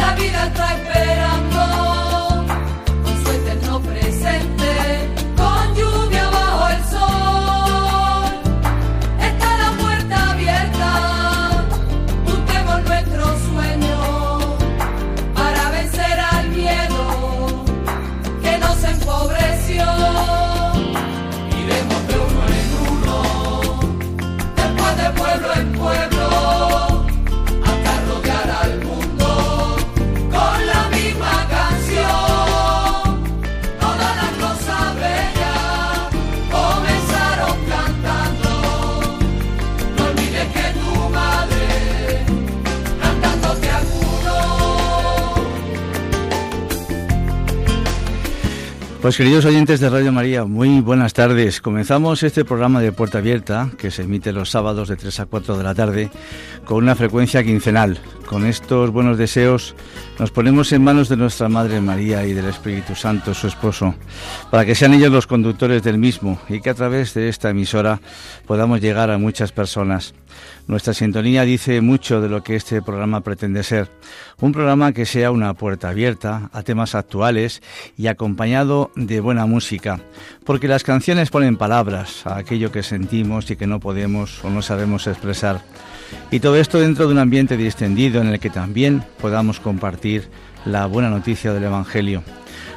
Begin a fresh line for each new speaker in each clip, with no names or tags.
la vida está esperando
Pues queridos oyentes de Radio María, muy buenas tardes. Comenzamos este programa de Puerta Abierta, que se emite los sábados de 3 a 4 de la tarde, con una frecuencia quincenal. Con estos buenos deseos nos ponemos en manos de nuestra Madre María y del Espíritu Santo, su esposo, para que sean ellos los conductores del mismo y que a través de esta emisora podamos llegar a muchas personas. Nuestra sintonía dice mucho de lo que este programa pretende ser. Un programa que sea una puerta abierta a temas actuales y acompañado de buena música, porque las canciones ponen palabras a aquello que sentimos y que no podemos o no sabemos expresar. Y todo esto dentro de un ambiente distendido en el que también podamos compartir la buena noticia del Evangelio.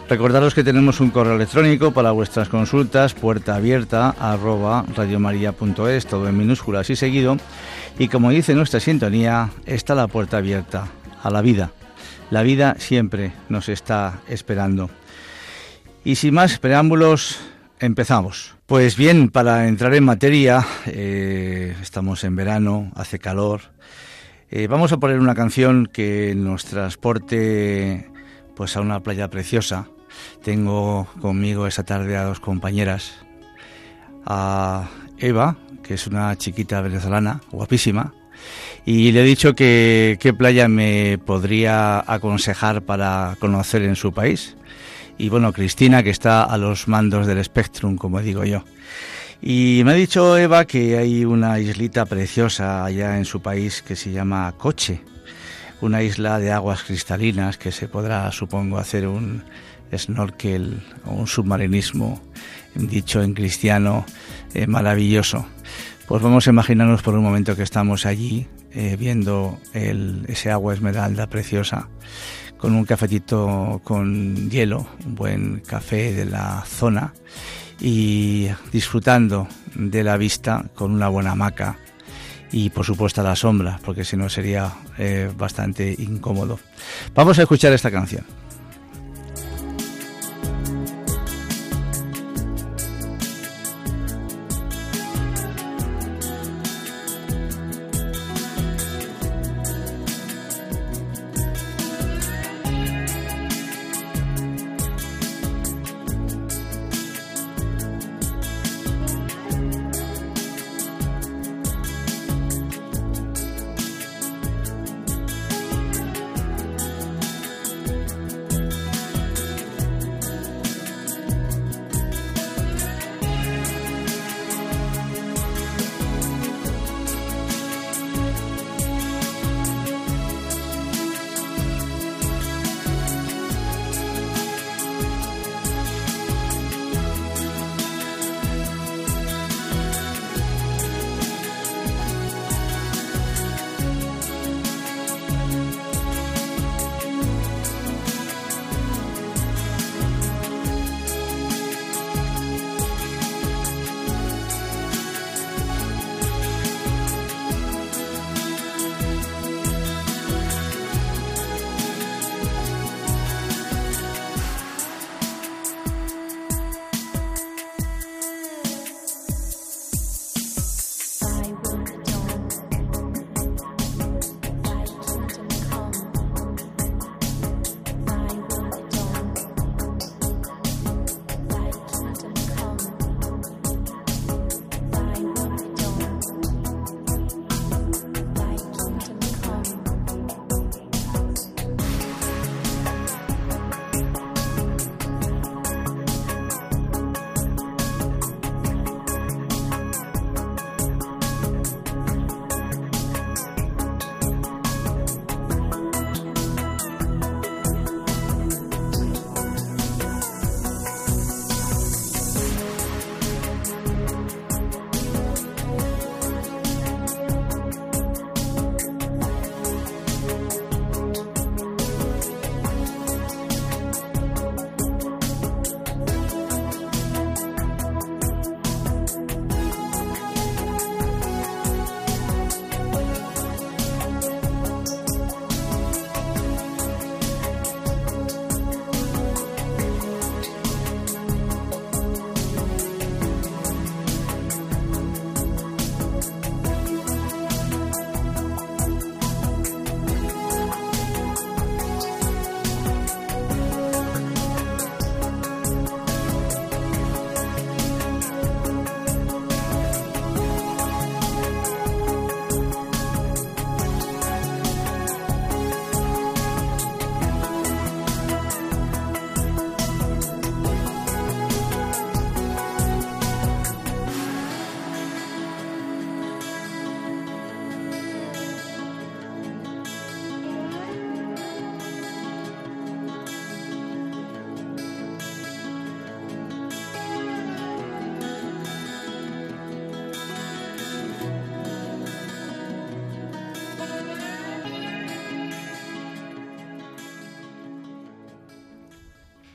Recordaros que tenemos un correo electrónico para vuestras consultas, puerta abierta todo en minúsculas y seguido. Y como dice nuestra sintonía, está la puerta abierta a la vida. La vida siempre nos está esperando. Y sin más preámbulos, empezamos. Pues bien, para entrar en materia, eh, estamos en verano, hace calor. Eh, vamos a poner una canción que nos transporte pues a una playa preciosa, tengo conmigo esta tarde a dos compañeras, Eva, que es una chiquita venezolana, guapísima, y le he dicho que qué playa me podría aconsejar para conocer en su país. Y bueno, Cristina, que está a los mandos del Spectrum, como digo yo. Y me ha dicho Eva que hay una islita preciosa allá en su país que se llama Coche, una isla de aguas cristalinas que se podrá, supongo, hacer un snorkel o un submarinismo, dicho en cristiano, eh, maravilloso. Pues vamos a imaginarnos por un momento que estamos allí eh, viendo ese agua esmeralda preciosa con un cafetito con hielo, un buen café de la zona y disfrutando de la vista con una buena hamaca y por supuesto a la sombra, porque si no sería eh, bastante incómodo. Vamos a escuchar esta canción.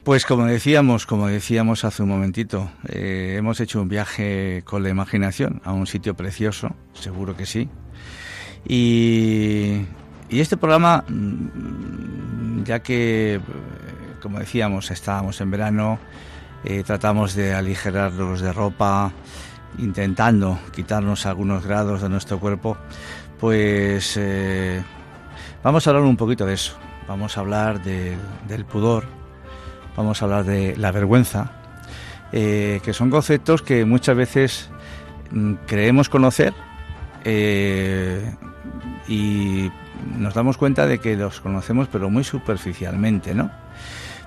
Pues como decíamos, como decíamos hace un momentito, eh, hemos hecho un viaje con la imaginación a un sitio precioso, seguro que sí. Y, este programa, mm, ya que, eh, como decíamos, estábamos en verano, eh, tratamos de aligerarnos de ropa, intentando quitarnos algunos grados de nuestro cuerpo, pues vamos a hablar un poquito de eso. Vamos a hablar del pudor, vamos a hablar de la vergüenza, eh, que son conceptos que muchas veces mm, creemos conocer eh, y nos damos cuenta de que los conocemos pero muy superficialmente, ¿no?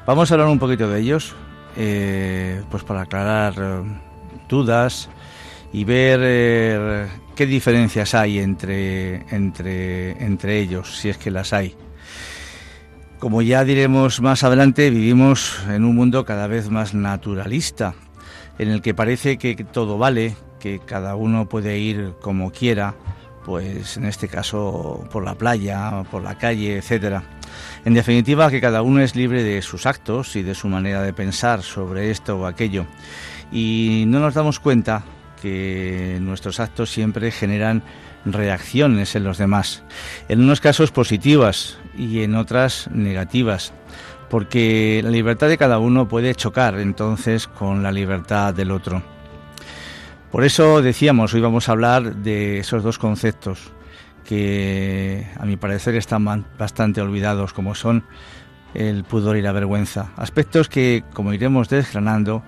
Vamos a hablar un poquito de ellos, eh, pues para aclarar dudas y ver qué diferencias hay entre, entre, entre ellos, si es que las hay. Como ya diremos más adelante, vivimos en un mundo cada vez más naturalista, en el que parece que todo vale, que cada uno puede ir como quiera, pues en este caso por la playa, por la calle, etcétera. En definitiva, que cada uno es libre de sus actos y de su manera de pensar sobre esto o aquello. Y no nos damos cuenta que nuestros actos siempre generan reacciones en los demás, en unos casos positivas y en otras negativas, porque la libertad de cada uno puede chocar entonces con la libertad del otro. Por eso decíamos, hoy vamos a hablar de esos dos conceptos que a mi parecer están bastante olvidados, como son el pudor y la vergüenza. Aspectos que, como iremos desgranando,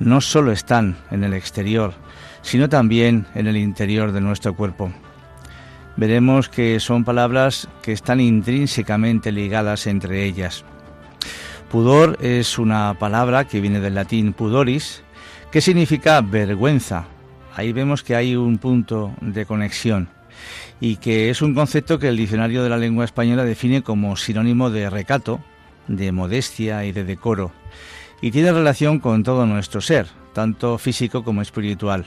no solo están en el exterior, sino también en el interior de nuestro cuerpo veremos que son palabras que están intrínsecamente ligadas entre ellas. Pudor es una palabra que viene del latín pudoris, que significa vergüenza. Ahí vemos que hay un punto de conexión y que es un concepto que el diccionario de la lengua española define como sinónimo de recato, de modestia y de decoro, y tiene relación con todo nuestro ser, tanto físico como espiritual.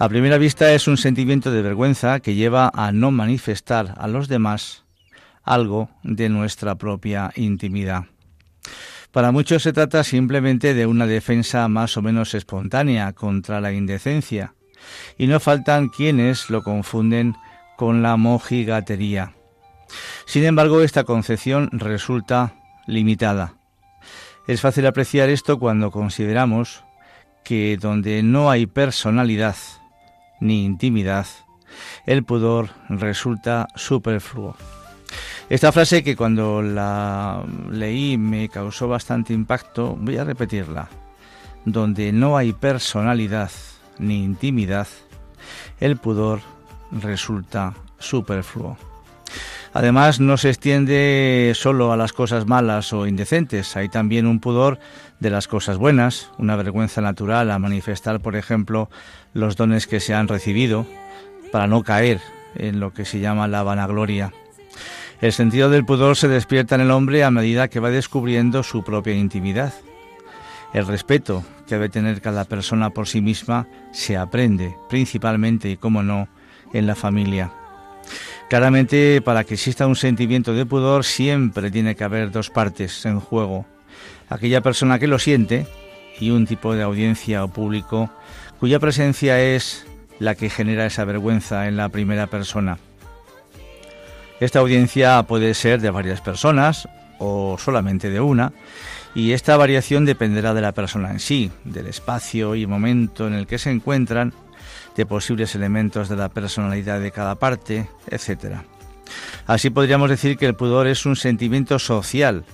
A primera vista es un sentimiento de vergüenza que lleva a no manifestar a los demás algo de nuestra propia intimidad. Para muchos se trata simplemente de una defensa más o menos espontánea contra la indecencia, y no faltan quienes lo confunden con la mojigatería. Sin embargo, esta concepción resulta limitada. Es fácil apreciar esto cuando consideramos que donde no hay personalidad, ni intimidad, el pudor resulta superfluo. Esta frase que cuando la leí me causó bastante impacto, voy a repetirla. Donde no hay personalidad ni intimidad, el pudor resulta superfluo. Además, no se extiende solo a las cosas malas o indecentes, hay también un pudor de las cosas buenas, una vergüenza natural a manifestar, por ejemplo, los dones que se han recibido, para no caer en lo que se llama la vanagloria. El sentido del pudor se despierta en el hombre a medida que va descubriendo su propia intimidad. El respeto que debe tener cada persona por sí misma se aprende principalmente y, como no, en la familia. Claramente, para que exista un sentimiento de pudor, siempre tiene que haber dos partes en juego. Aquella persona que lo siente y un tipo de audiencia o público cuya presencia es la que genera esa vergüenza en la primera persona. Esta audiencia puede ser de varias personas o solamente de una, y esta variación dependerá de la persona en sí, del espacio y momento en el que se encuentran, de posibles elementos de la personalidad de cada parte, etc. Así podríamos decir que el pudor es un sentimiento social,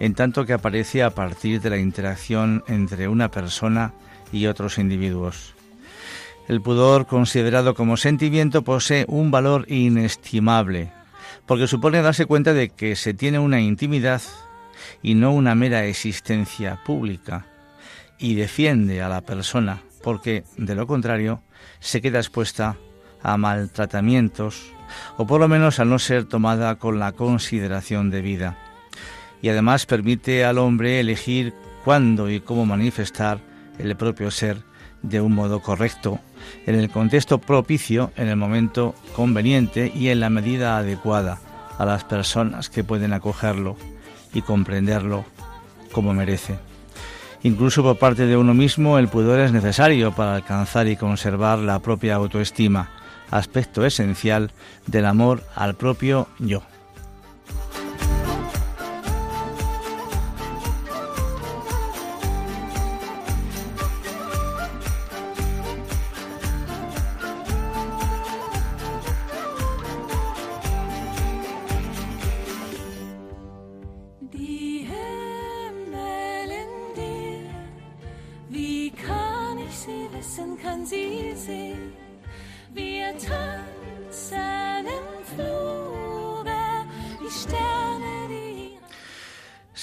en tanto que aparece a partir de la interacción entre una persona y otros individuos. El pudor, considerado como sentimiento, posee un valor inestimable, porque supone darse cuenta de que se tiene una intimidad y no una mera existencia pública, y defiende a la persona, porque, de lo contrario, se queda expuesta a maltratamientos, o por lo menos a no ser tomada con la consideración debida. Y además permite al hombre elegir cuándo y cómo manifestar el propio ser de un modo correcto, en el contexto propicio, en el momento conveniente y en la medida adecuada a las personas que pueden acogerlo y comprenderlo como merece. Incluso por parte de uno mismo el pudor es necesario para alcanzar y conservar la propia autoestima, aspecto esencial del amor al propio yo.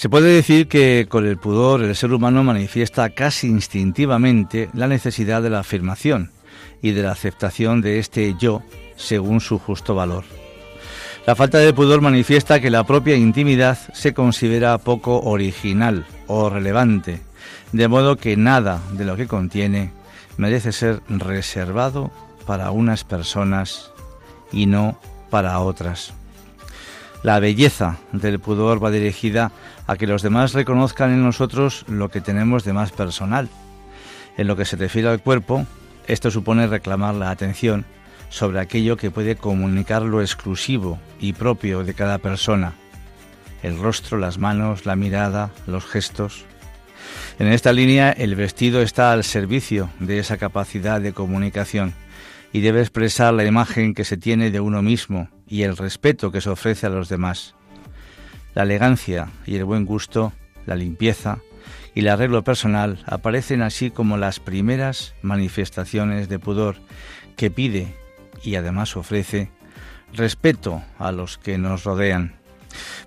Se puede decir que con el pudor el ser humano manifiesta casi instintivamente la necesidad de la afirmación y de la aceptación de este yo según su justo valor. La falta de pudor manifiesta que la propia intimidad se considera poco original o relevante, de modo que nada de lo que contiene merece ser reservado para unas personas y no para otras. La belleza del pudor va dirigida a que los demás reconozcan en nosotros lo que tenemos de más personal. En lo que se refiere al cuerpo, esto supone reclamar la atención sobre aquello que puede comunicar lo exclusivo y propio de cada persona. El rostro, las manos, la mirada, los gestos. En esta línea, el vestido está al servicio de esa capacidad de comunicación y debe expresar la imagen que se tiene de uno mismo y el respeto que se ofrece a los demás. La elegancia y el buen gusto, la limpieza y el arreglo personal aparecen así como las primeras manifestaciones de pudor que pide y además ofrece respeto a los que nos rodean.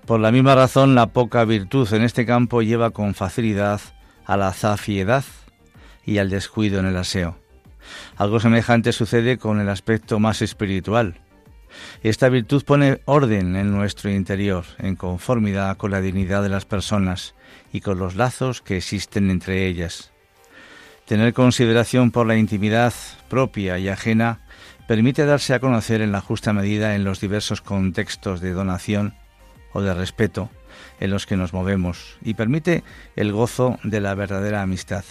Por la misma razón, la poca virtud en este campo lleva con facilidad a la zafiedad y al descuido en el aseo. Algo semejante sucede con el aspecto más espiritual. Esta virtud pone orden en nuestro interior, en conformidad con la dignidad de las personas y con los lazos que existen entre ellas. Tener consideración por la intimidad propia y ajena permite darse a conocer en la justa medida en los diversos contextos de donación o de respeto en los que nos movemos y permite el gozo de la verdadera amistad.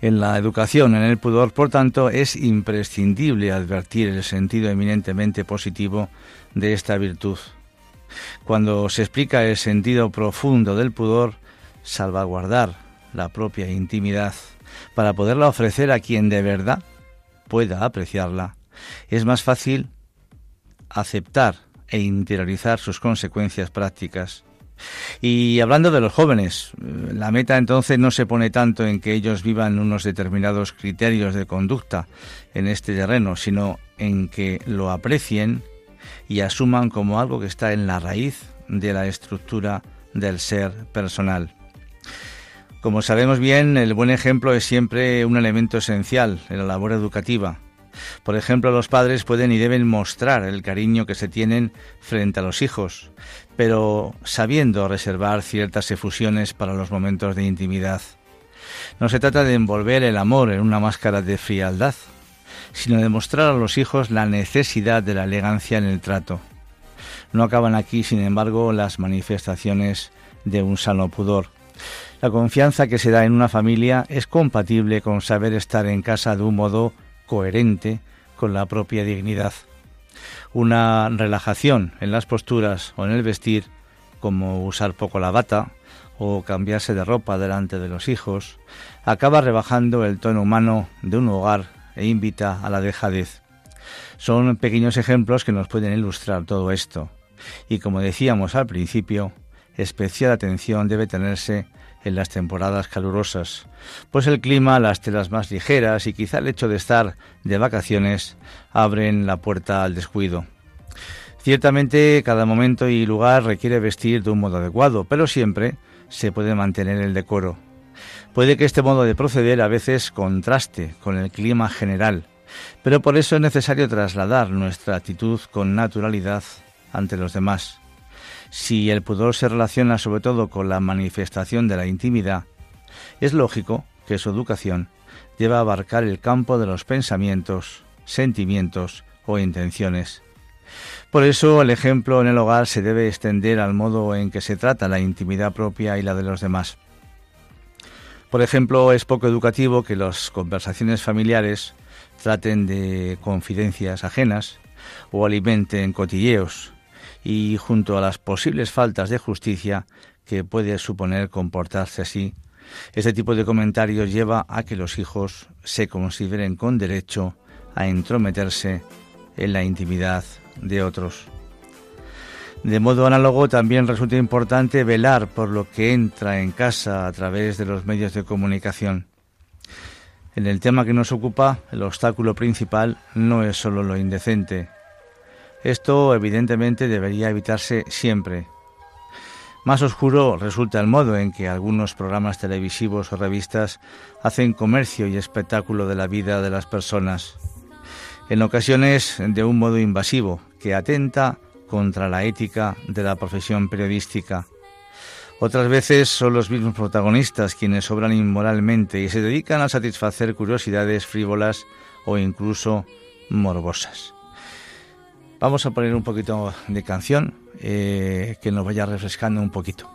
En la educación, en el pudor, por tanto, es imprescindible advertir el sentido eminentemente positivo de esta virtud. Cuando se explica el sentido profundo del pudor, salvaguardar la propia intimidad para poderla ofrecer a quien de verdad pueda apreciarla, es más fácil aceptar e interiorizar sus consecuencias prácticas y hablando de los jóvenes, la meta entonces no se pone tanto en que ellos vivan unos determinados criterios de conducta en este terreno, sino en que lo aprecien y asuman como algo que está en la raíz de la estructura del ser personal. Como sabemos bien, el buen ejemplo es siempre un elemento esencial en la labor educativa por ejemplo, los padres pueden y deben mostrar el cariño que se tienen frente a los hijos, pero sabiendo reservar ciertas efusiones para los momentos de intimidad. No se trata de envolver el amor en una máscara de frialdad, sino de mostrar a los hijos la necesidad de la elegancia en el trato. No acaban aquí, sin embargo, las manifestaciones de un sano pudor. La confianza que se da en una familia es compatible con saber estar en casa de un modo coherente con la propia dignidad. Una relajación en las posturas o en el vestir, como usar poco la bata o cambiarse de ropa delante de los hijos, acaba rebajando el tono humano de un hogar e invita a la dejadez. Son pequeños ejemplos que nos pueden ilustrar todo esto. Y como decíamos al principio, especial atención debe tenerse en las temporadas calurosas, pues el clima, las telas más ligeras y quizá el hecho de estar de vacaciones abren la puerta al descuido. Ciertamente cada momento y lugar requiere vestir de un modo adecuado, pero siempre se puede mantener el decoro. Puede que este modo de proceder a veces contraste con el clima general, pero por eso es necesario trasladar nuestra actitud con naturalidad ante los demás si el pudor se relaciona sobre todo con la manifestación de la intimidad, es lógico que su educación deba abarcar el campo de los pensamientos, sentimientos o intenciones. Por eso el ejemplo en el hogar se debe extender al modo en que se trata la intimidad propia y la de los demás. Por ejemplo, es poco educativo que las conversaciones familiares traten de confidencias ajenas o alimenten cotilleos y junto a las posibles faltas de justicia que puede suponer comportarse así, este tipo de comentarios lleva a que los hijos se consideren con derecho a entrometerse en la intimidad de otros. De modo análogo, también resulta importante velar por lo que entra en casa a través de los medios de comunicación. En el tema que nos ocupa, el obstáculo principal no es solo lo indecente. Esto evidentemente debería evitarse siempre. Más oscuro resulta el modo en que algunos programas televisivos o revistas hacen comercio y espectáculo de la vida de las personas, en ocasiones de un modo invasivo que atenta contra la ética de la profesión periodística. Otras veces son los mismos protagonistas quienes obran inmoralmente y se dedican a satisfacer curiosidades frívolas o incluso morbosas. Vamos a poner un poquito de canción eh, que nos vaya refrescando un poquito.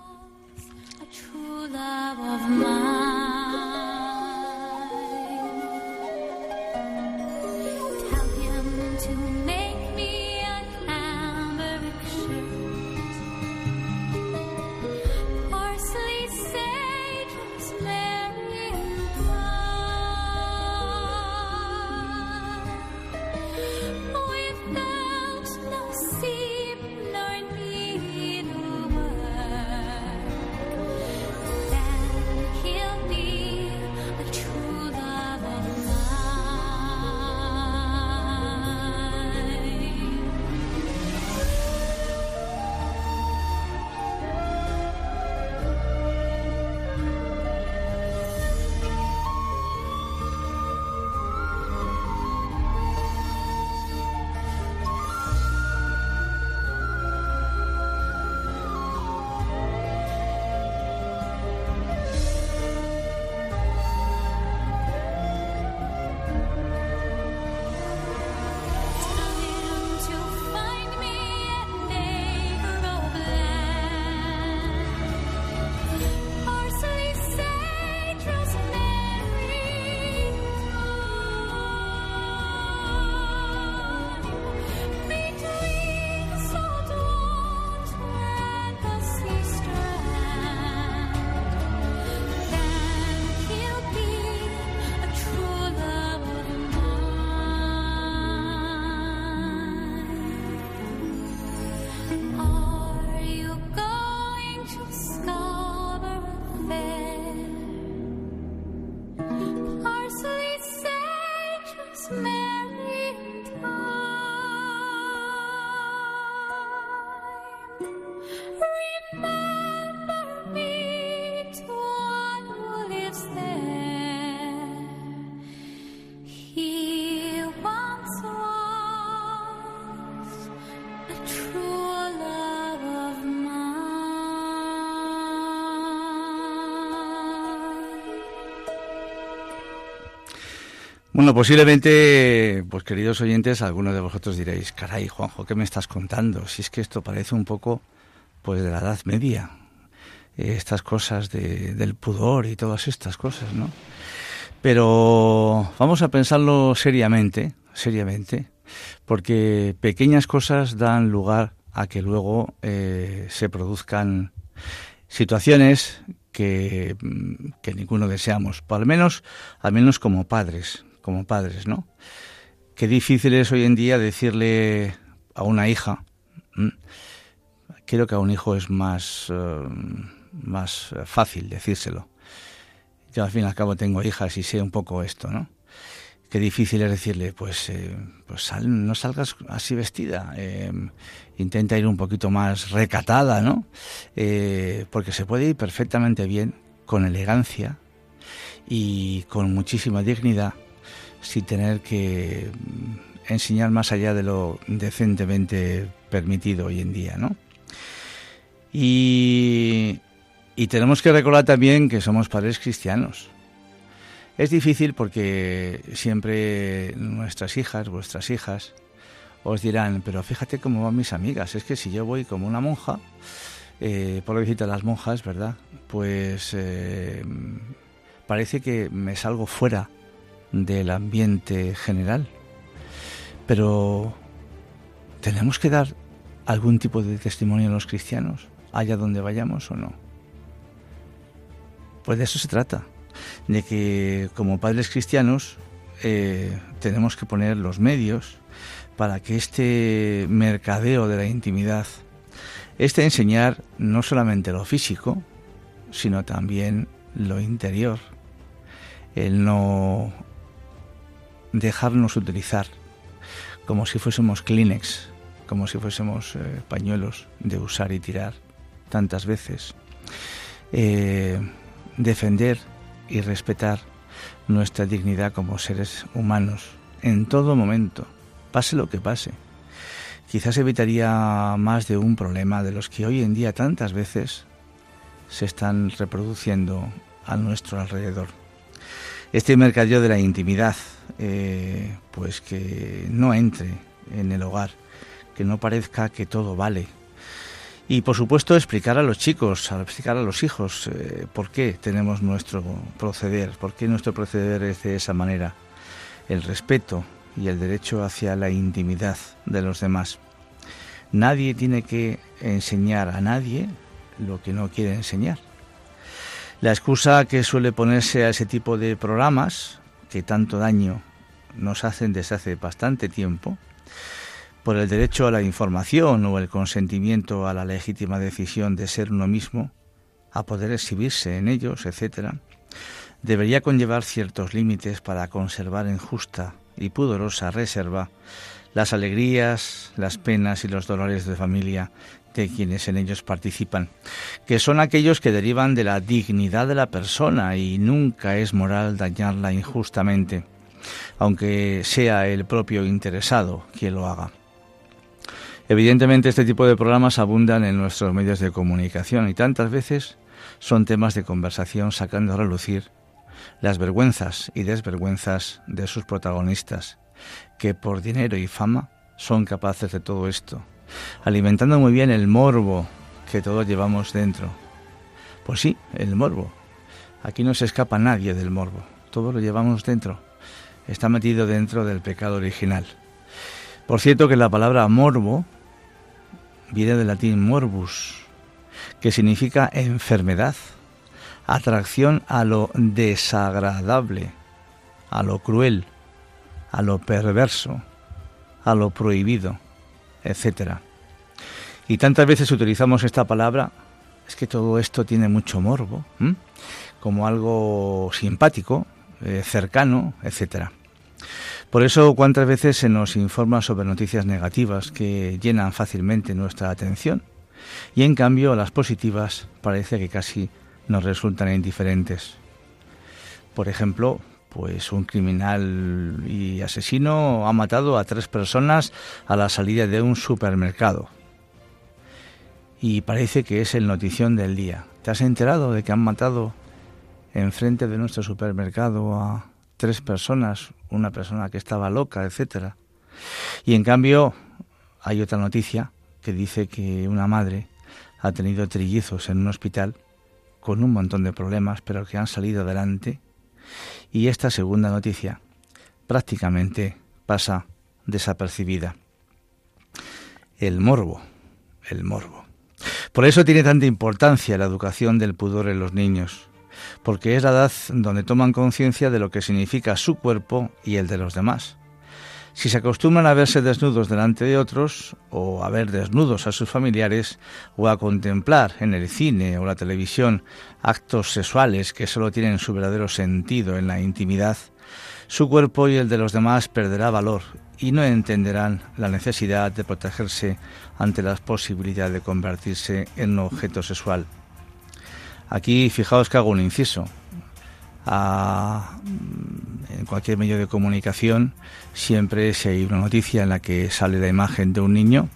Bueno, posiblemente, pues queridos oyentes, algunos de vosotros diréis, caray, Juanjo, ¿qué me estás contando? Si es que esto parece un poco, pues, de la Edad Media. Eh, estas cosas de, del pudor y todas estas cosas, ¿no? Pero vamos a pensarlo seriamente, seriamente, porque pequeñas cosas dan lugar a que luego eh, se produzcan situaciones que, que ninguno deseamos, por al menos, al menos como padres como padres, ¿no? Qué difícil es hoy en día decirle a una hija, creo que a un hijo es más, eh, más fácil decírselo. Yo al fin y al cabo tengo hijas y sé un poco esto, ¿no? Qué difícil es decirle, pues, eh, pues no salgas así vestida, eh, intenta ir un poquito más recatada, ¿no? porque se puede ir perfectamente bien, con elegancia y con muchísima dignidad, sin tener que mm, enseñar más allá de lo decentemente permitido hoy en día, ¿no? Y, tenemos que recordar también que somos padres cristianos. Es difícil porque siempre nuestras hijas, vuestras hijas, os dirán, pero fíjate cómo van mis amigas, es que si yo voy como una monja, eh, por visita a las monjas, ¿verdad? Pues eh, parece que me salgo fuera del ambiente general. Pero tenemos que dar algún tipo de testimonio a los cristianos, allá donde vayamos o no. Pues de eso se trata, de que como padres cristianos eh, tenemos que poner los medios para que este mercadeo de la intimidad, este enseñar no solamente lo físico, sino también lo interior, el no dejarnos utilizar como si fuésemos Kleenex, como si fuésemos eh, pañuelos de usar y tirar tantas veces. Eh, defender y respetar nuestra dignidad como seres humanos en todo momento, pase lo que pase. Quizás evitaría más de un problema de los que hoy en día tantas veces se están reproduciendo a nuestro alrededor. Este mercadillo de la intimidad, eh, pues que no entre en el hogar, que no parezca que todo vale. Y por supuesto explicar a los chicos, explicar a los hijos eh, por qué tenemos nuestro proceder, por qué nuestro proceder es de esa manera. El respeto y el derecho hacia la intimidad de los demás. Nadie tiene que enseñar a nadie lo que no quiere enseñar. La excusa que suele ponerse a ese tipo de programas, que tanto daño nos hacen desde hace bastante tiempo, por el derecho a la información o el consentimiento a la legítima decisión de ser uno mismo, a poder exhibirse en ellos, etc., debería conllevar ciertos límites para conservar en justa y pudorosa reserva las alegrías, las penas y los dolores de familia de quienes en ellos participan, que son aquellos que derivan de la dignidad de la persona y nunca es moral dañarla injustamente, aunque sea el propio interesado quien lo haga. Evidentemente este tipo de programas abundan en nuestros medios de comunicación y tantas veces son temas de conversación sacando a relucir las vergüenzas y desvergüenzas de sus protagonistas, que por dinero y fama son capaces de todo esto alimentando muy bien el morbo que todos llevamos dentro. Pues sí, el morbo. Aquí no se escapa nadie del morbo, todo lo llevamos dentro. Está metido dentro del pecado original. Por cierto que la palabra morbo viene del latín morbus, que significa enfermedad, atracción a lo desagradable, a lo cruel, a lo perverso, a lo prohibido etcétera. Y tantas veces utilizamos esta palabra, es que todo esto tiene mucho morbo, como algo simpático, eh, cercano, etcétera. Por eso, cuántas veces se nos informa sobre noticias negativas que llenan fácilmente nuestra atención, y en cambio las positivas parece que casi nos resultan indiferentes. Por ejemplo, pues un criminal y asesino ha matado a tres personas a la salida de un supermercado. Y parece que es el notición del día. ¿Te has enterado de que han matado enfrente de nuestro supermercado a tres personas, una persona que estaba loca, etcétera? Y en cambio hay otra noticia que dice que una madre ha tenido trillizos en un hospital con un montón de problemas, pero que han salido adelante y esta segunda noticia prácticamente pasa desapercibida. El morbo, el morbo. Por eso tiene tanta importancia la educación del pudor en los niños, porque es la edad donde toman conciencia de lo que significa su cuerpo y el de los demás. Si se acostumbran a verse desnudos delante de otros, o a ver desnudos a sus familiares, o a contemplar en el cine o la televisión actos sexuales que solo tienen su verdadero sentido en la intimidad, su cuerpo y el de los demás perderá valor y no entenderán la necesidad de protegerse ante la posibilidad de convertirse en objeto sexual. Aquí fijaos que hago un inciso en cualquier medio de comunicación, siempre si hay una noticia en la que sale la imagen de un niño,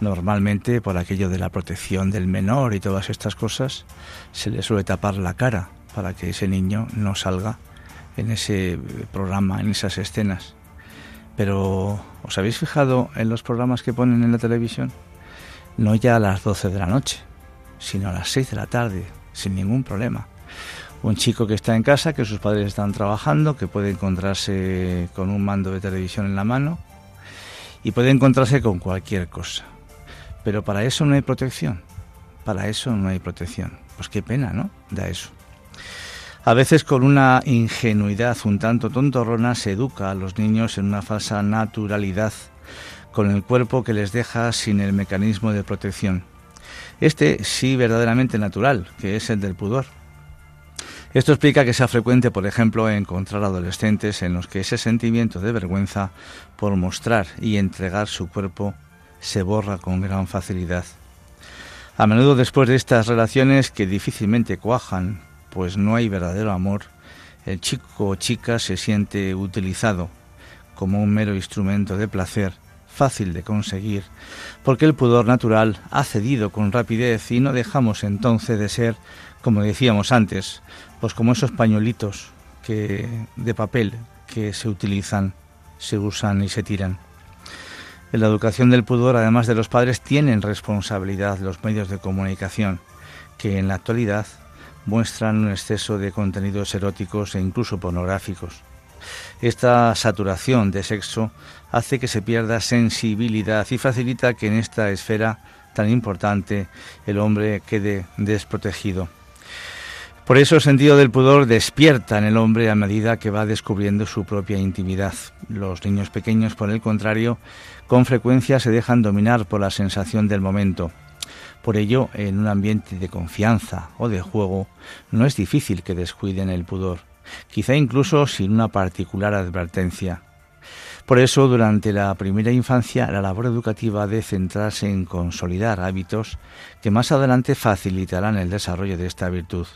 normalmente por aquello de la protección del menor y todas estas cosas, se le suele tapar la cara para que ese niño no salga en ese programa, en esas escenas. Pero, ¿os habéis fijado en los programas que ponen en la televisión? No ya a las 12 de la noche, sino a las 6 de la tarde, sin ningún problema Un chico que está en casa, que sus padres están trabajando, que puede encontrarse con un mando de televisión en la mano y puede encontrarse con cualquier cosa. Pero para eso no hay protección. Para eso no hay protección. Pues qué pena, ¿no? Da eso. A veces con una ingenuidad un tanto tontorrona se educa a los niños en una falsa naturalidad, con el cuerpo que les deja sin el mecanismo de protección. Este sí verdaderamente natural, que es el del pudor. Esto explica que sea frecuente, por ejemplo, encontrar adolescentes en los que ese sentimiento de vergüenza por mostrar y entregar su cuerpo se borra con gran facilidad. A menudo después de estas relaciones que difícilmente cuajan, pues no hay verdadero amor, el chico o chica se siente utilizado como un mero instrumento de placer, fácil de conseguir, porque el pudor natural ha cedido con rapidez y no dejamos entonces de ser, como decíamos antes, pues como esos pañuelitos que, de papel que se utilizan, se usan y se tiran. En la educación del pudor, además de los padres, tienen responsabilidad los medios de comunicación, que en la actualidad muestran un exceso de contenidos eróticos e incluso pornográficos. Esta saturación de sexo hace que se pierda sensibilidad y facilita que en esta esfera tan importante el hombre quede desprotegido. Por eso el sentido del pudor despierta en el hombre a medida que va descubriendo su propia intimidad. Los niños pequeños, por el contrario, con frecuencia se dejan dominar por la sensación del momento. Por ello, en un ambiente de confianza o de juego, no es difícil que descuiden el pudor, quizá incluso sin una particular advertencia. Por eso, durante la primera infancia, la labor educativa debe centrarse en consolidar hábitos que más adelante facilitarán el desarrollo de esta virtud.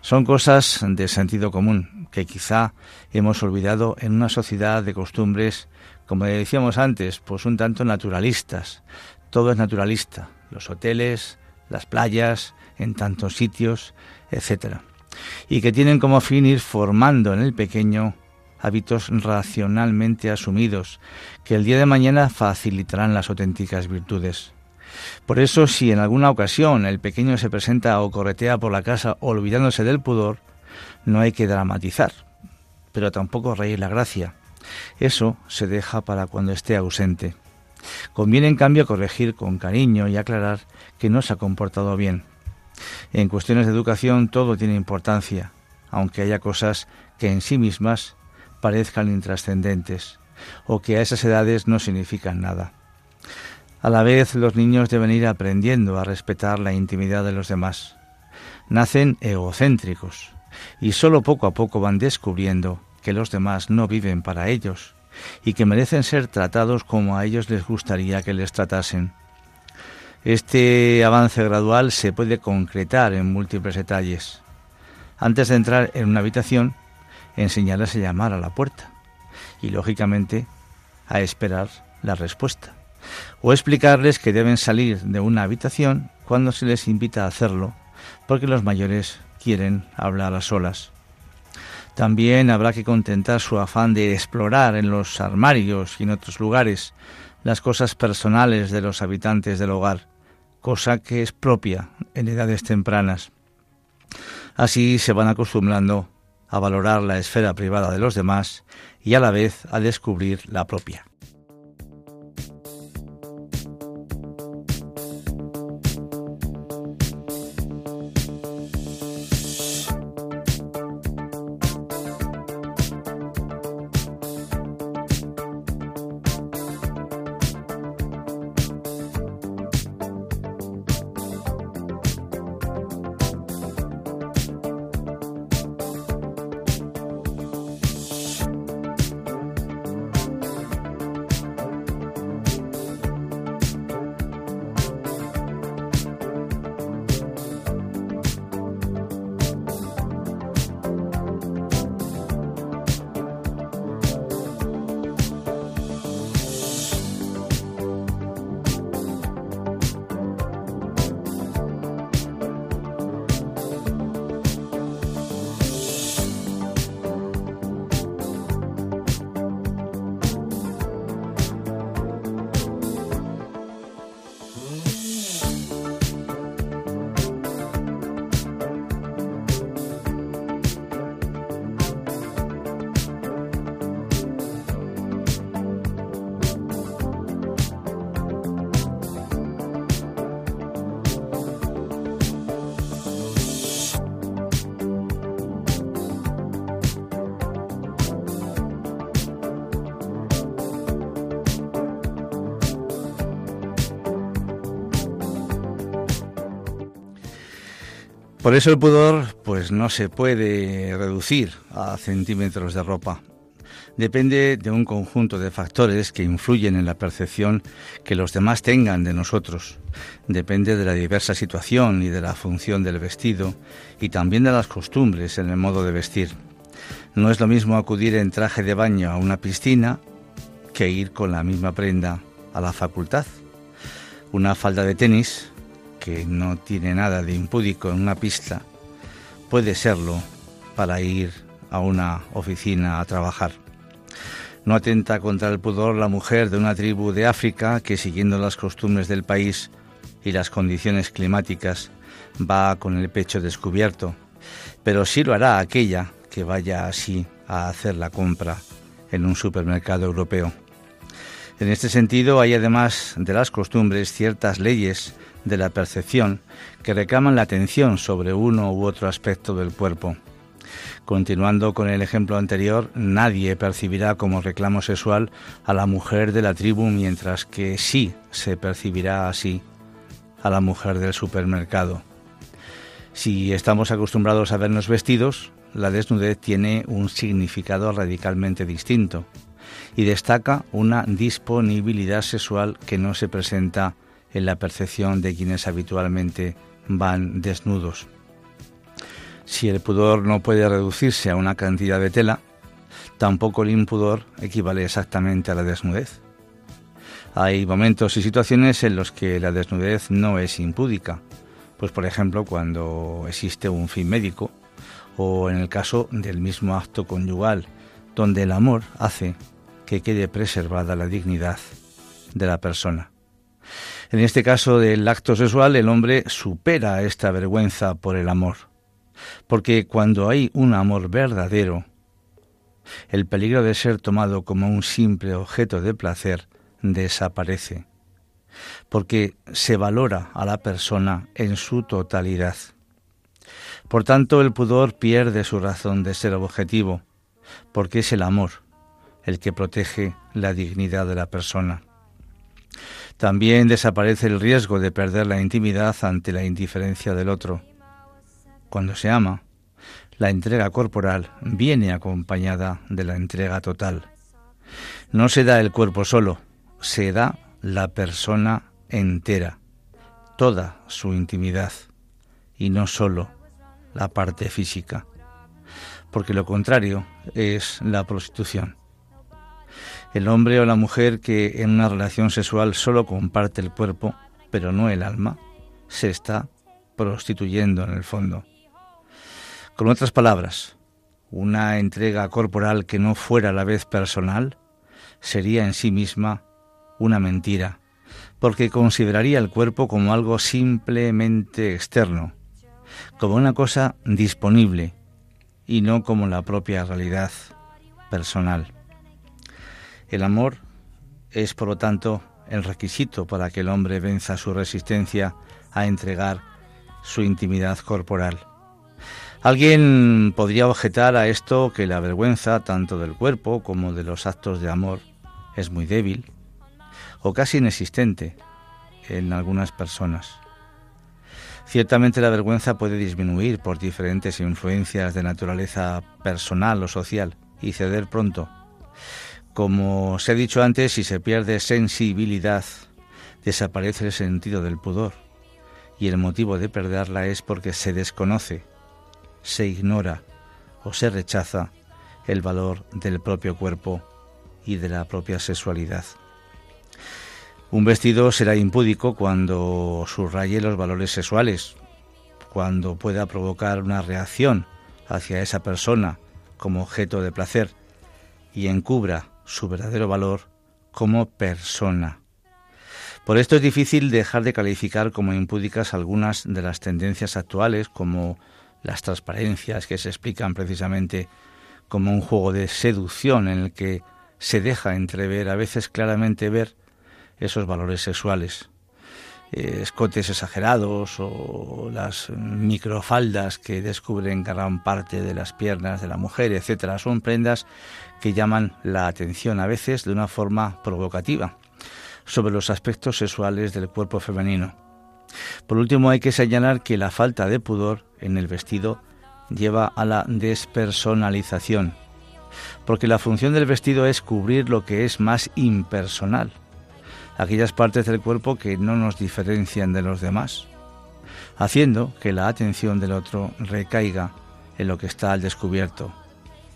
Son cosas de sentido común que quizá hemos olvidado en una sociedad de costumbres, como decíamos antes, pues un tanto naturalistas. Todo es naturalista, los hoteles, las playas, en tantos sitios, etc. Y que tienen como fin ir formando en el pequeño hábitos racionalmente asumidos, que el día de mañana facilitarán las auténticas virtudes. Por eso, si en alguna ocasión el pequeño se presenta o corretea por la casa olvidándose del pudor, no hay que dramatizar, pero tampoco reír la gracia. Eso se deja para cuando esté ausente. Conviene, en cambio, corregir con cariño y aclarar que no se ha comportado bien. En cuestiones de educación todo tiene importancia, aunque haya cosas que en sí mismas parezcan intrascendentes o que a esas edades no significan nada. A la vez los niños deben ir aprendiendo a respetar la intimidad de los demás. Nacen egocéntricos y solo poco a poco van descubriendo que los demás no viven para ellos, y que merecen ser tratados como a ellos les gustaría que les tratasen. Este avance gradual se puede concretar en múltiples detalles. Antes de entrar en una habitación, enseñarles a llamar a la puerta y, lógicamente, a esperar la respuesta. O explicarles que deben salir de una habitación cuando se les invita a hacerlo, porque los mayores quieren hablar a solas. También habrá que contentar su afán de explorar en los armarios y en otros lugares las cosas personales de los habitantes del hogar, cosa que es propia en edades tempranas. Así se van acostumbrando a valorar la esfera privada de los demás y a la vez a descubrir la propia. Por eso el pudor pues no se puede reducir a centímetros de ropa. Depende de un conjunto de factores que influyen en la percepción que los demás tengan de nosotros. Depende de la diversa situación y de la función del vestido y también de las costumbres en el modo de vestir. No es lo mismo acudir en traje de baño a una piscina que ir con la misma prenda a la facultad. Una falda de tenis, que no tiene nada de impúdico en una pista, puede serlo para ir a una oficina a trabajar. No atenta contra el pudor la mujer de una tribu de África que, siguiendo las costumbres del país y las condiciones climáticas, va con el pecho descubierto, pero sí lo hará aquella que vaya así a hacer la compra en un supermercado europeo. En este sentido, hay además de las costumbres ciertas leyes de la percepción que reclaman la atención sobre uno u otro aspecto del cuerpo. Continuando con el ejemplo anterior, nadie percibirá como reclamo sexual a la mujer de la tribu, mientras que sí se percibirá así a la mujer del supermercado. Si estamos acostumbrados a vernos vestidos, la desnudez tiene un significado radicalmente distinto y destaca una disponibilidad sexual que no se presenta en la percepción de quienes habitualmente van desnudos. Si el pudor no puede reducirse a una cantidad de tela, tampoco el impudor equivale exactamente a la desnudez. Hay momentos y situaciones en los que la desnudez no es impúdica, pues por ejemplo cuando existe un fin médico o en el caso del mismo acto conyugal, donde el amor hace que quede preservada la dignidad de la persona. En este caso del acto sexual, el hombre supera esta vergüenza por el amor, porque cuando hay un amor verdadero, el peligro de ser tomado como un simple objeto de placer desaparece, porque se valora a la persona en su totalidad. Por tanto, el pudor pierde su razón de ser objetivo, porque es el amor el que protege la dignidad de la persona. También desaparece el riesgo de perder la intimidad ante la indiferencia del otro. Cuando se ama, la entrega corporal viene acompañada de la entrega total. No se da el cuerpo solo, se da la persona entera, toda su intimidad, y no solo la parte física, porque lo contrario es la prostitución. El hombre o la mujer que en una relación sexual solo comparte el cuerpo, pero no el alma, se está prostituyendo en el fondo. Con otras palabras, una entrega corporal que no fuera a la vez personal sería en sí misma una mentira, porque consideraría el cuerpo como algo simplemente externo, como una cosa disponible y no como la propia realidad personal. El amor es, por lo tanto, el requisito para que el hombre venza su resistencia a entregar su intimidad corporal. Alguien podría objetar a esto que la vergüenza, tanto del cuerpo como de los actos de amor, es muy débil o casi inexistente en algunas personas. Ciertamente la vergüenza puede disminuir por diferentes influencias de naturaleza personal o social y ceder pronto. Como se ha dicho antes, si se pierde sensibilidad, desaparece el sentido del pudor, y el motivo de perderla es porque se desconoce, se ignora o se rechaza el valor del propio cuerpo y de la propia sexualidad. Un vestido será impúdico cuando subraye los valores sexuales, cuando pueda provocar una reacción hacia esa persona como objeto de placer y encubra su verdadero valor como persona. Por esto es difícil dejar de calificar como impúdicas algunas de las tendencias actuales, como las transparencias que se explican precisamente como un juego de seducción en el que se deja entrever, a veces claramente ver, esos valores sexuales. Eh, escotes exagerados o las microfaldas que descubren gran parte de las piernas de la mujer, etcétera, son prendas que llaman la atención a veces de una forma provocativa sobre los aspectos sexuales del cuerpo femenino. Por último, hay que señalar que la falta de pudor en el vestido lleva a la despersonalización, porque la función del vestido es cubrir lo que es más impersonal, aquellas partes del cuerpo que no nos diferencian de los demás, haciendo que la atención del otro recaiga en lo que está al descubierto,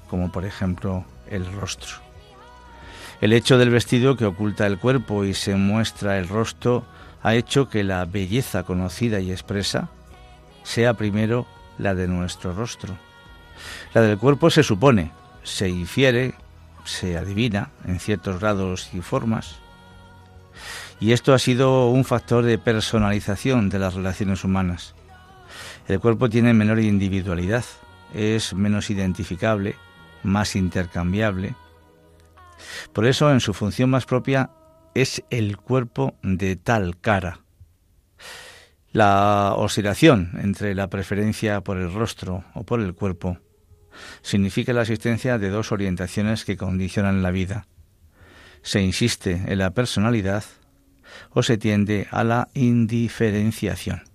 como por ejemplo el rostro. El hecho del vestido que oculta el cuerpo y se muestra el rostro ha hecho que la belleza conocida y expresa sea primero la de nuestro rostro. La del cuerpo se supone, se infiere, se adivina en ciertos grados y formas. Y esto ha sido un factor de personalización de las relaciones humanas. El cuerpo tiene menor individualidad, es menos identificable, más intercambiable. Por eso, en su función más propia, es el cuerpo de tal cara. La oscilación entre la preferencia por el rostro o por el cuerpo significa la existencia de dos orientaciones que condicionan la vida. Se insiste en la personalidad o se tiende a la indiferenciación.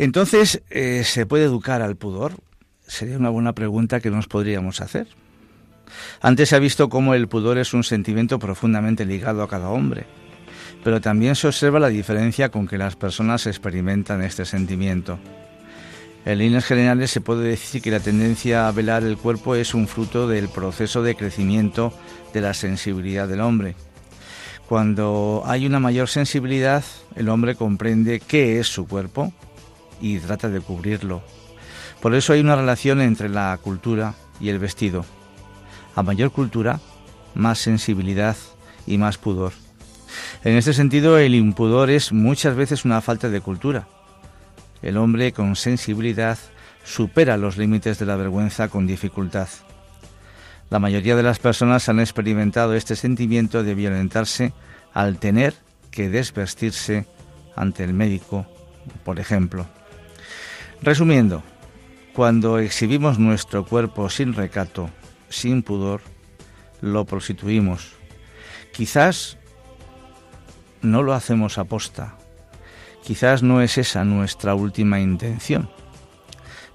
Entonces, eh, ¿se puede educar al pudor? Sería una buena pregunta que nos podríamos hacer. Antes se ha visto cómo el pudor es un sentimiento profundamente ligado a cada hombre, pero también se observa la diferencia con que las personas experimentan este sentimiento. En líneas generales se puede decir que la tendencia a velar el cuerpo es un fruto del proceso de crecimiento de la sensibilidad del hombre. Cuando hay una mayor sensibilidad, el hombre comprende qué es su cuerpo, y trata de cubrirlo. Por eso hay una relación entre la cultura y el vestido. A mayor cultura, más sensibilidad y más pudor. En este sentido, el impudor es muchas veces una falta de cultura. El hombre con sensibilidad supera los límites de la vergüenza con dificultad. La mayoría de las personas han experimentado este sentimiento de violentarse al tener que desvestirse ante el médico, por ejemplo. Resumiendo, cuando exhibimos nuestro cuerpo sin recato, sin pudor, lo prostituimos. Quizás no lo hacemos a posta, quizás no es esa nuestra última intención,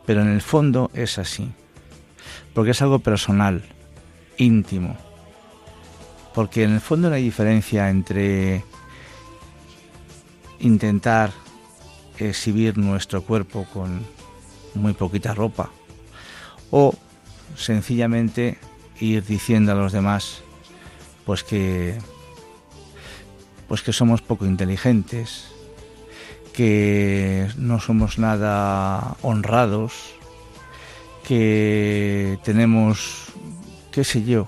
pero en el fondo es así, porque es algo personal, íntimo, porque en el fondo no hay diferencia entre intentar exhibir nuestro cuerpo con muy poquita ropa o sencillamente ir diciendo a los demás pues que pues que somos poco inteligentes, que no somos nada honrados, que tenemos qué sé yo,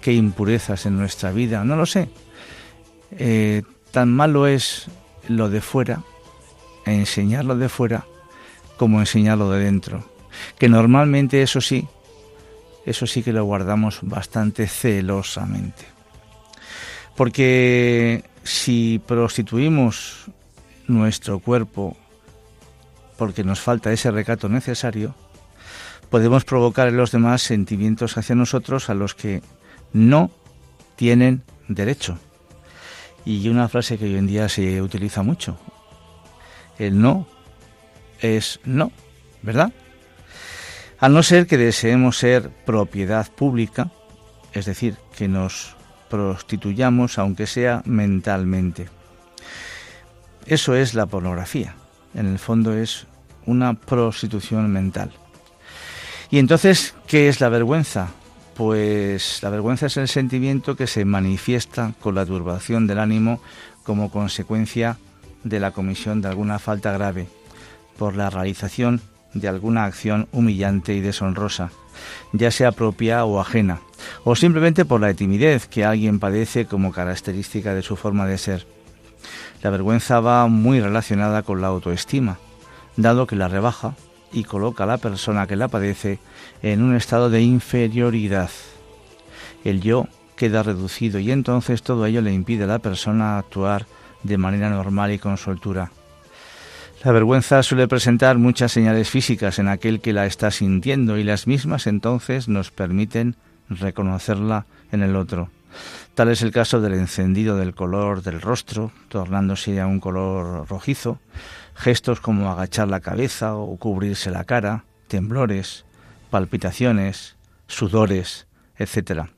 qué impurezas en nuestra vida, no lo sé. Eh, tan malo es lo de fuera, enseñarlo de fuera, como enseñarlo de dentro. Que normalmente eso sí, eso sí que lo guardamos bastante celosamente. Porque si prostituimos nuestro cuerpo porque nos falta ese recato necesario, podemos provocar en los demás sentimientos hacia nosotros a los que no tienen derecho. Y una frase que hoy en día se utiliza mucho. El no es no, ¿verdad? A no ser que deseemos ser propiedad pública, es decir, que nos prostituyamos aunque sea mentalmente. Eso es la pornografía. En el fondo es una prostitución mental. Y entonces, ¿qué es la vergüenza? Pues la vergüenza es el sentimiento que se manifiesta con la turbación del ánimo como consecuencia de la comisión de alguna falta grave, por la realización de alguna acción humillante y deshonrosa, ya sea propia o ajena, o simplemente por la timidez que alguien padece como característica de su forma de ser. La vergüenza va muy relacionada con la autoestima, dado que la rebaja y coloca a la persona que la padece en un estado de inferioridad. El yo queda reducido y entonces todo ello le impide a la persona actuar de manera normal y con soltura. La vergüenza suele presentar muchas señales físicas en aquel que la está sintiendo y las mismas entonces nos permiten reconocerla en el otro. Tal es el caso del encendido del color del rostro, tornándose a un color rojizo, gestos como agachar la cabeza o cubrirse la cara, temblores, palpitaciones, sudores, etc.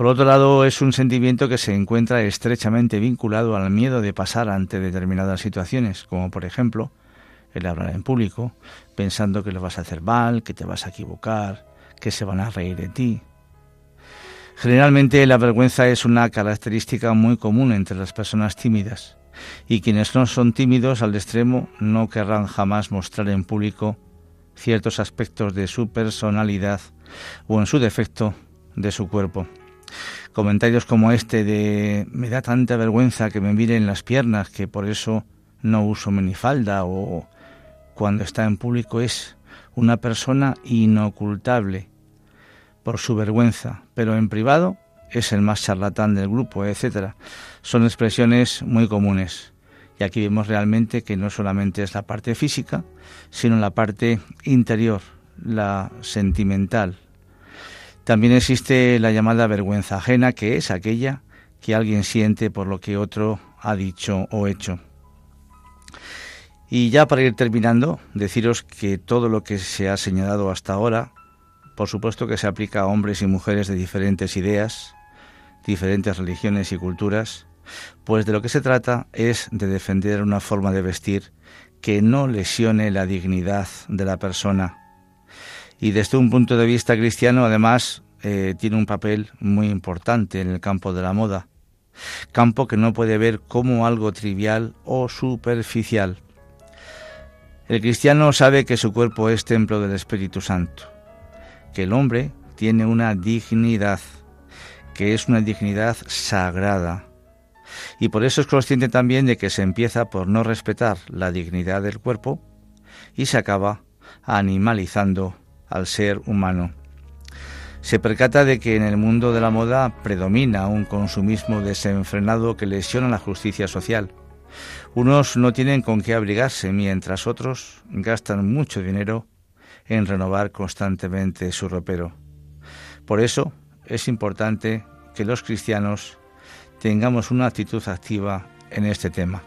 Por otro lado, es un sentimiento que se encuentra estrechamente vinculado al miedo de pasar ante determinadas situaciones, como por ejemplo el hablar en público, pensando que lo vas a hacer mal, que te vas a equivocar, que se van a reír de ti. Generalmente la vergüenza es una característica muy común entre las personas tímidas, y quienes no son tímidos al extremo no querrán jamás mostrar en público ciertos aspectos de su personalidad o en su defecto de su cuerpo. Comentarios como este de me da tanta vergüenza que me miren las piernas que por eso no uso minifalda o cuando está en público es una persona inocultable por su vergüenza, pero en privado es el más charlatán del grupo, etcétera. Son expresiones muy comunes. Y aquí vemos realmente que no solamente es la parte física, sino la parte interior, la sentimental, también existe la llamada vergüenza ajena, que es aquella que alguien siente por lo que otro ha dicho o hecho. Y ya para ir terminando, deciros que todo lo que se ha señalado hasta ahora, por supuesto que se aplica a hombres y mujeres de diferentes ideas, diferentes religiones y culturas, pues de lo que se trata es de defender una forma de vestir que no lesione la dignidad de la persona y desde un punto de vista cristiano además eh, tiene un papel muy importante en el campo de la moda, campo que no puede ver como algo trivial o superficial. El cristiano sabe que su cuerpo es templo del Espíritu Santo, que el hombre tiene una dignidad, que es una dignidad sagrada, y por eso es consciente también de que se empieza por no respetar la dignidad del cuerpo y se acaba animalizando al ser humano. Se percata de que en el mundo de la moda predomina un consumismo desenfrenado que lesiona la justicia social. Unos no tienen con qué abrigarse, mientras otros gastan mucho dinero en renovar constantemente su ropero. Por eso es importante que los cristianos tengamos una actitud activa en este tema.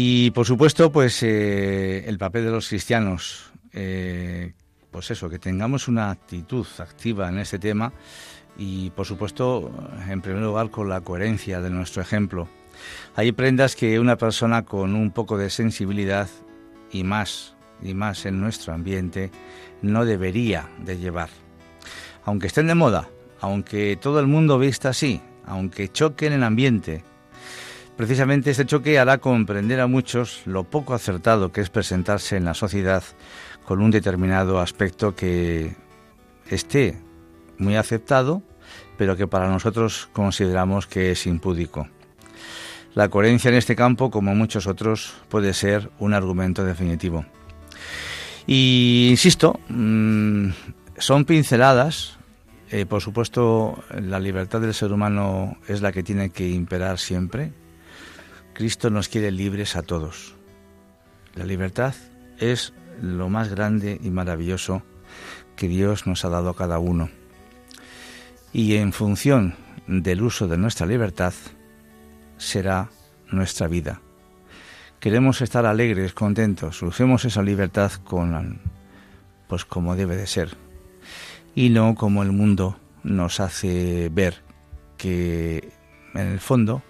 Y por supuesto, pues eh, el papel de los cristianos, eh, pues eso, que tengamos una actitud activa en este tema y por supuesto, en primer lugar, con la coherencia de nuestro ejemplo. Hay prendas que una persona con un poco de sensibilidad y más, y más en nuestro ambiente, no debería de llevar. Aunque estén de moda, aunque todo el mundo vista así, aunque choquen en ambiente, Precisamente este choque hará comprender a muchos lo poco acertado que es presentarse en la sociedad con un determinado aspecto que esté muy aceptado, pero que para nosotros consideramos que es impúdico. La coherencia en este campo, como muchos otros, puede ser un argumento definitivo. Y insisto, mm, son pinceladas. Eh, por supuesto, la libertad del ser humano es la que tiene que imperar siempre, Cristo nos quiere libres a todos. La libertad es lo más grande y maravilloso que Dios nos ha dado a cada uno. Y en función del uso de nuestra libertad será nuestra vida. Queremos estar alegres, contentos, usemos esa libertad con pues como debe de ser y no como el mundo nos hace ver que en el fondo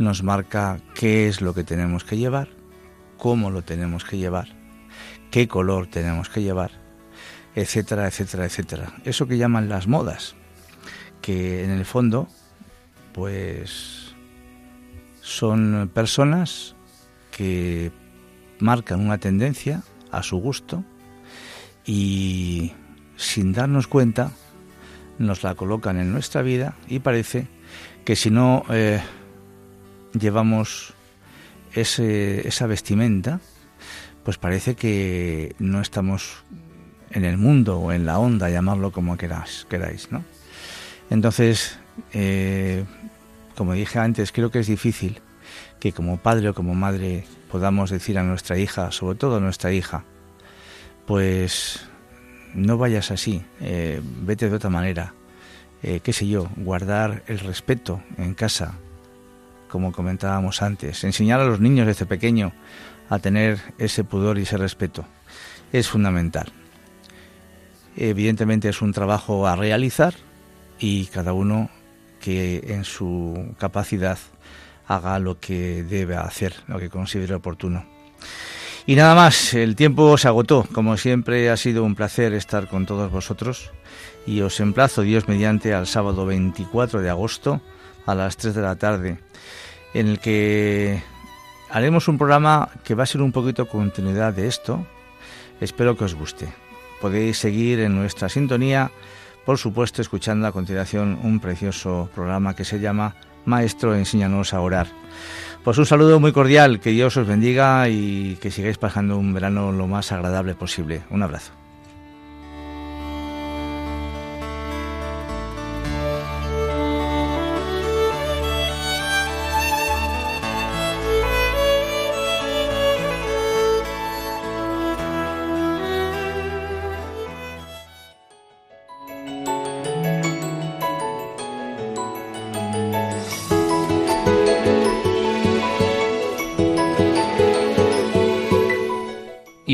nos marca qué es lo que tenemos que llevar, cómo lo tenemos que llevar, qué color tenemos que llevar, etcétera, etcétera, etcétera. Eso que llaman las modas, que en el fondo, pues son personas que marcan una tendencia a su gusto y sin darnos cuenta nos la colocan en nuestra vida y parece que si no eh, llevamos ese, esa vestimenta, pues parece que no estamos en el mundo o en la onda, llamarlo como queráis, ¿no? Entonces, eh, como dije antes, creo que es difícil que como padre o como madre podamos decir a nuestra hija, sobre todo a nuestra hija, pues no vayas así, eh, vete de otra manera, eh, qué sé yo, guardar el respeto en casa, como comentábamos antes, enseñar a los niños desde pequeño a tener ese pudor y ese respeto es fundamental. Evidentemente es un trabajo a realizar y cada uno que en su capacidad haga lo que debe hacer, lo que considere oportuno. Y nada más, el tiempo se agotó. Como siempre ha sido un placer estar con todos vosotros y os emplazo Dios mediante al sábado 24 de agosto a las 3 de la tarde en el que haremos un programa que va a ser un poquito continuidad de esto. Espero que os guste. Podéis seguir en nuestra sintonía, por supuesto, escuchando a continuación un precioso programa que se llama Maestro, enséñanos a orar. Pues un saludo muy cordial, que Dios os bendiga y que sigáis pasando un verano lo más agradable posible. Un abrazo.